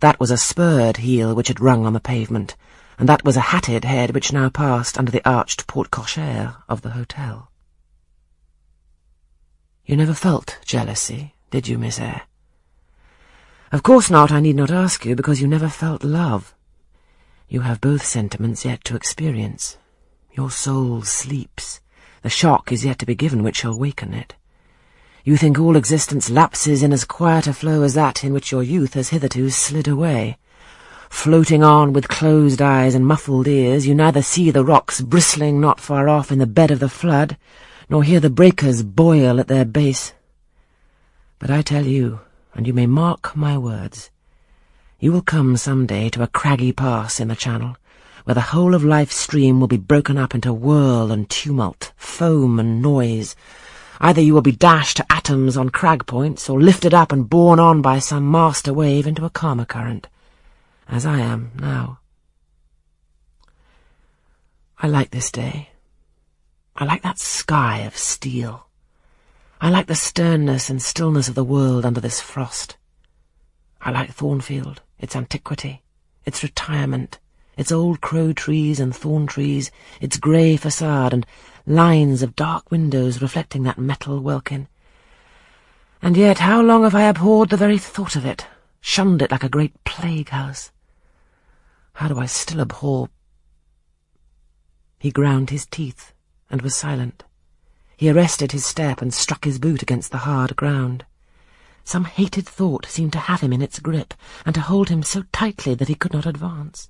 that was a spurred heel which had rung on the pavement, and that was a hatted head which now passed under the arched porte-cochere of the hotel. You never felt jealousy, did you, Miss Eyre? Of course not, I need not ask you, because you never felt love. You have both sentiments yet to experience. Your soul sleeps. The shock is yet to be given which shall waken it. You think all existence lapses in as quiet a flow as that in which your youth has hitherto slid away. Floating on with closed eyes and muffled ears, you neither see the rocks bristling not far off in the bed of the flood, nor hear the breakers boil at their base. But I tell you, and you may mark my words, you will come some day to a craggy pass in the channel, where the whole of life's stream will be broken up into whirl and tumult, foam and noise, Either you will be dashed to atoms on crag points, or lifted up and borne on by some master wave into a calmer current, as I am now. I like this day. I like that sky of steel. I like the sternness and stillness of the world under this frost. I like Thornfield, its antiquity, its retirement, its old crow trees and thorn trees, its grey facade and lines of dark windows reflecting that metal welkin. And yet how long have I abhorred the very thought of it, shunned it like a great plague house? How do I still abhor... He ground his teeth and was silent. He arrested his step and struck his boot against the hard ground. Some hated thought seemed to have him in its grip, and to hold him so tightly that he could not advance.